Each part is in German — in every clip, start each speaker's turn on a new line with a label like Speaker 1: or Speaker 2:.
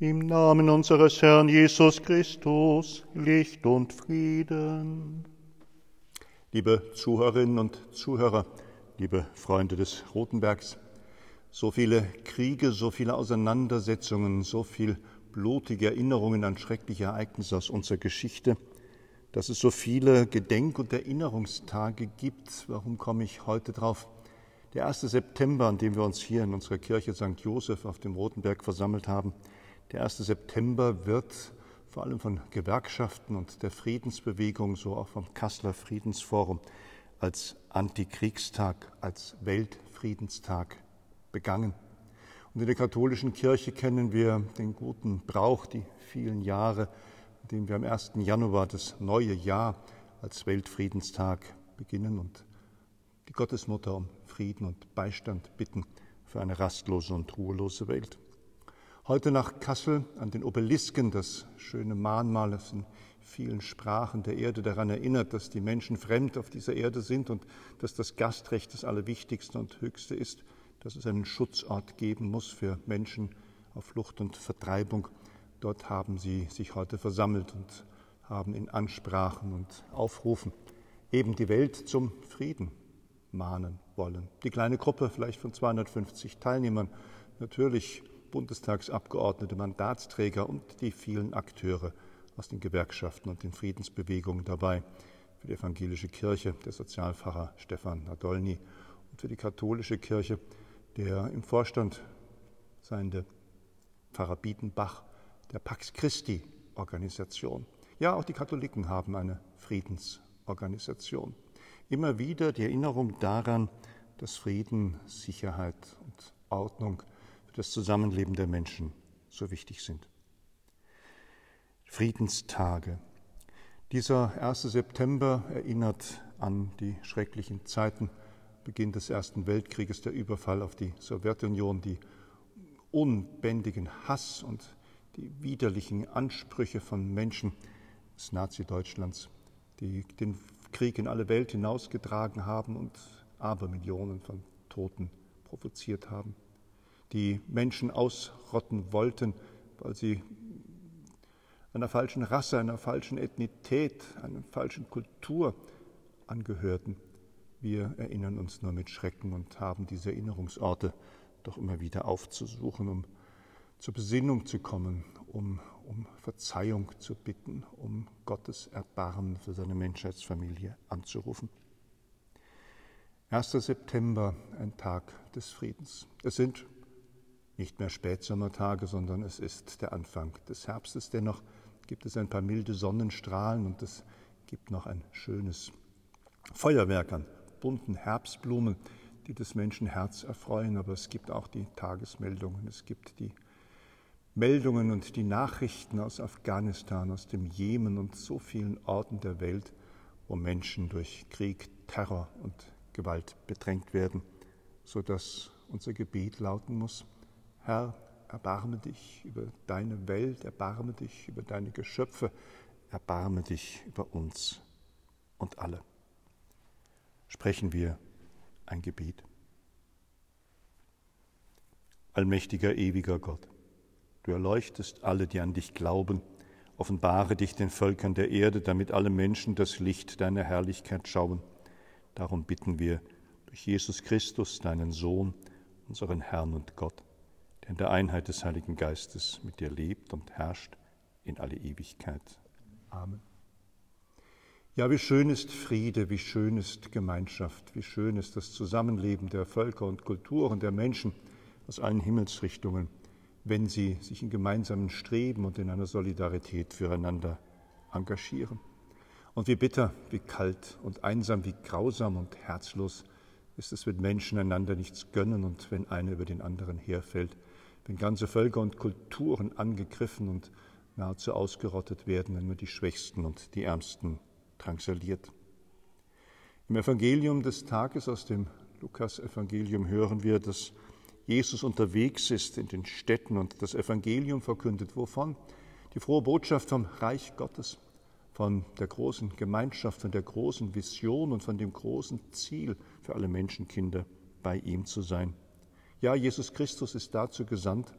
Speaker 1: Im Namen unseres Herrn Jesus Christus, Licht und Frieden.
Speaker 2: Liebe Zuhörerinnen und Zuhörer, liebe Freunde des Rotenbergs, so viele Kriege, so viele Auseinandersetzungen, so viel blutige Erinnerungen an schreckliche Ereignisse aus unserer Geschichte, dass es so viele Gedenk- und Erinnerungstage gibt. Warum komme ich heute drauf? Der 1. September, an dem wir uns hier in unserer Kirche St. Joseph auf dem Rotenberg versammelt haben, der 1. September wird vor allem von Gewerkschaften und der Friedensbewegung, so auch vom Kasseler Friedensforum, als Antikriegstag, als Weltfriedenstag begangen. Und in der katholischen Kirche kennen wir den guten Brauch, die vielen Jahre, in denen wir am 1. Januar das neue Jahr als Weltfriedenstag beginnen und die Gottesmutter um Frieden und Beistand bitten für eine rastlose und ruhelose Welt. Heute nach Kassel an den Obelisken, das schöne Mahnmal, das in vielen Sprachen der Erde daran erinnert, dass die Menschen fremd auf dieser Erde sind und dass das Gastrecht das Allerwichtigste und Höchste ist, dass es einen Schutzort geben muss für Menschen auf Flucht und Vertreibung. Dort haben sie sich heute versammelt und haben in Ansprachen und Aufrufen eben die Welt zum Frieden mahnen wollen. Die kleine Gruppe, vielleicht von 250 Teilnehmern, natürlich Bundestagsabgeordnete, Mandatsträger und die vielen Akteure aus den Gewerkschaften und den Friedensbewegungen dabei. Für die evangelische Kirche der Sozialpfarrer Stefan Nadolny und für die katholische Kirche der im Vorstand seiende Pfarrer Biedenbach der Pax Christi Organisation. Ja, auch die Katholiken haben eine Friedensorganisation. Immer wieder die Erinnerung daran, dass Frieden, Sicherheit und Ordnung das Zusammenleben der Menschen so wichtig sind. Friedenstage. Dieser 1. September erinnert an die schrecklichen Zeiten, Beginn des Ersten Weltkrieges, der Überfall auf die Sowjetunion, die unbändigen Hass und die widerlichen Ansprüche von Menschen des Nazi-Deutschlands, die den Krieg in alle Welt hinausgetragen haben und Abermillionen von Toten provoziert haben die Menschen ausrotten wollten, weil sie einer falschen Rasse, einer falschen Ethnität, einer falschen Kultur angehörten. Wir erinnern uns nur mit Schrecken und haben diese Erinnerungsorte doch immer wieder aufzusuchen, um zur Besinnung zu kommen, um, um Verzeihung zu bitten, um Gottes Erbarmen für seine Menschheitsfamilie anzurufen. 1. September, ein Tag des Friedens. Es sind nicht mehr Spätsommertage, sondern es ist der Anfang des Herbstes. Dennoch gibt es ein paar milde Sonnenstrahlen und es gibt noch ein schönes Feuerwerk an bunten Herbstblumen, die des Menschen Herz erfreuen. Aber es gibt auch die Tagesmeldungen, es gibt die Meldungen und die Nachrichten aus Afghanistan, aus dem Jemen und so vielen Orten der Welt, wo Menschen durch Krieg, Terror und Gewalt bedrängt werden, sodass unser Gebet lauten muss, Herr, erbarme dich über deine Welt, erbarme dich über deine Geschöpfe, erbarme dich über uns und alle. Sprechen wir ein Gebet. Allmächtiger, ewiger Gott, du erleuchtest alle, die an dich glauben, offenbare dich den Völkern der Erde, damit alle Menschen das Licht deiner Herrlichkeit schauen. Darum bitten wir durch Jesus Christus, deinen Sohn, unseren Herrn und Gott in der Einheit des Heiligen Geistes mit dir lebt und herrscht in alle Ewigkeit. Amen. Ja, wie schön ist Friede, wie schön ist Gemeinschaft, wie schön ist das Zusammenleben der Völker und Kulturen, der Menschen aus allen Himmelsrichtungen, wenn sie sich in gemeinsamen Streben und in einer Solidarität füreinander engagieren. Und wie bitter, wie kalt und einsam, wie grausam und herzlos ist es, wenn Menschen einander nichts gönnen und wenn einer über den anderen herfällt wenn ganze Völker und Kulturen angegriffen und nahezu ausgerottet werden, wenn man die Schwächsten und die Ärmsten drangsaliert. Im Evangelium des Tages aus dem Lukas-Evangelium hören wir, dass Jesus unterwegs ist in den Städten und das Evangelium verkündet. Wovon? Die frohe Botschaft vom Reich Gottes, von der großen Gemeinschaft, von der großen Vision und von dem großen Ziel für alle Menschenkinder, bei ihm zu sein. Ja, Jesus Christus ist dazu gesandt,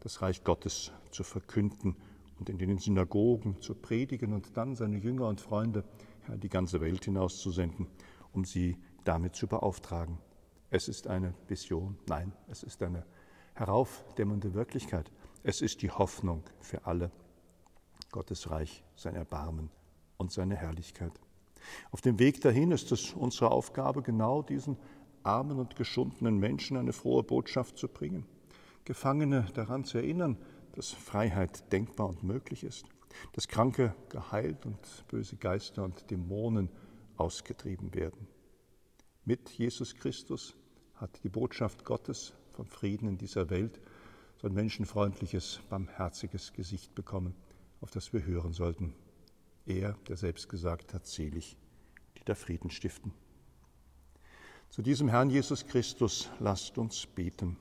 Speaker 2: das Reich Gottes zu verkünden und in den Synagogen zu predigen und dann seine Jünger und Freunde in die ganze Welt hinauszusenden, um sie damit zu beauftragen. Es ist eine Vision, nein, es ist eine heraufdämmernde Wirklichkeit. Es ist die Hoffnung für alle. Gottes Reich, sein Erbarmen und seine Herrlichkeit. Auf dem Weg dahin ist es unsere Aufgabe, genau diesen armen und geschundenen Menschen eine frohe Botschaft zu bringen. Gefangene daran zu erinnern, dass Freiheit denkbar und möglich ist, dass Kranke geheilt und böse Geister und Dämonen ausgetrieben werden. Mit Jesus Christus hat die Botschaft Gottes vom Frieden in dieser Welt so ein menschenfreundliches, barmherziges Gesicht bekommen, auf das wir hören sollten. Er, der selbst gesagt hat, selig, die da Frieden stiften. Zu diesem Herrn Jesus Christus lasst uns beten.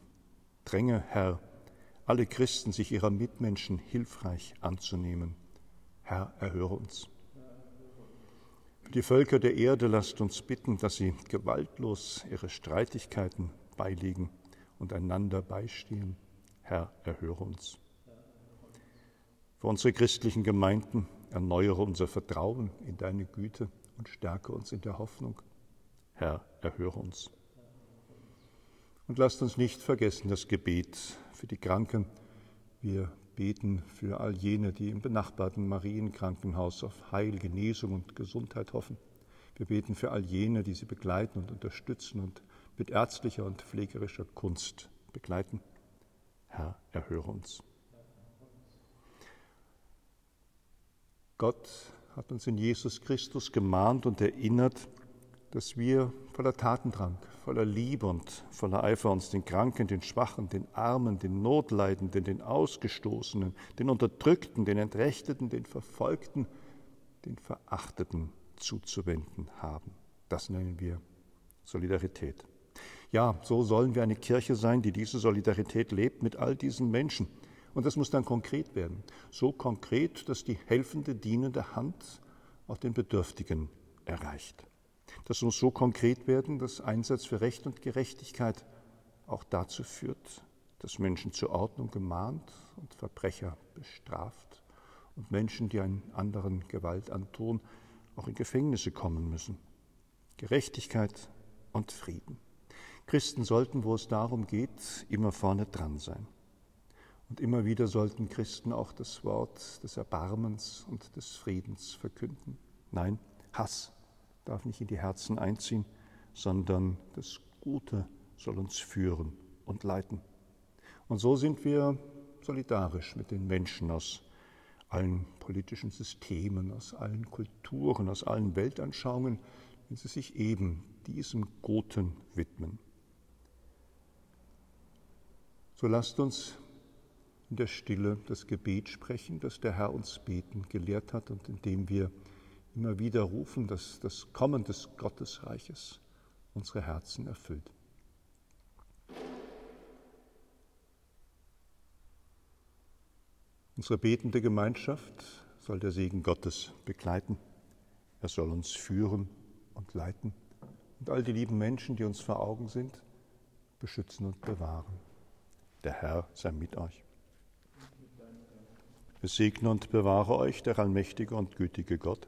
Speaker 2: Dränge, Herr, alle Christen sich ihrer Mitmenschen hilfreich anzunehmen. Herr, erhöre uns. Für die Völker der Erde lasst uns bitten, dass sie gewaltlos ihre Streitigkeiten beilegen und einander beistehen. Herr, erhöre uns. Für unsere christlichen Gemeinden erneuere unser Vertrauen in deine Güte und stärke uns in der Hoffnung. Herr, erhöre uns. Und lasst uns nicht vergessen das Gebet für die Kranken. Wir beten für all jene, die im benachbarten Marienkrankenhaus auf Heil, Genesung und Gesundheit hoffen. Wir beten für all jene, die sie begleiten und unterstützen und mit ärztlicher und pflegerischer Kunst begleiten. Herr, erhöre uns. Gott hat uns in Jesus Christus gemahnt und erinnert, dass wir voller Tatendrang, voller Liebe und voller Eifer uns den Kranken, den Schwachen, den Armen, den Notleidenden, den Ausgestoßenen, den Unterdrückten, den Entrechteten, den Verfolgten, den Verachteten zuzuwenden haben. Das nennen wir Solidarität. Ja, so sollen wir eine Kirche sein, die diese Solidarität lebt mit all diesen Menschen. Und das muss dann konkret werden. So konkret, dass die helfende, dienende Hand auch den Bedürftigen erreicht. Das muss so konkret werden, dass Einsatz für Recht und Gerechtigkeit auch dazu führt, dass Menschen zur Ordnung gemahnt und Verbrecher bestraft und Menschen, die einen anderen Gewalt antun, auch in Gefängnisse kommen müssen. Gerechtigkeit und Frieden. Christen sollten, wo es darum geht, immer vorne dran sein. Und immer wieder sollten Christen auch das Wort des Erbarmens und des Friedens verkünden. Nein, Hass darf nicht in die Herzen einziehen, sondern das Gute soll uns führen und leiten. Und so sind wir solidarisch mit den Menschen aus allen politischen Systemen, aus allen Kulturen, aus allen Weltanschauungen, wenn sie sich eben diesem Guten widmen. So lasst uns in der Stille das Gebet sprechen, das der Herr uns beten gelehrt hat und in dem wir immer wieder rufen, dass das Kommen des Gottesreiches unsere Herzen erfüllt. Unsere betende Gemeinschaft soll der Segen Gottes begleiten. Er soll uns führen und leiten und all die lieben Menschen, die uns vor Augen sind, beschützen und bewahren. Der Herr sei mit euch. Es segne und bewahre euch der allmächtige und gütige Gott,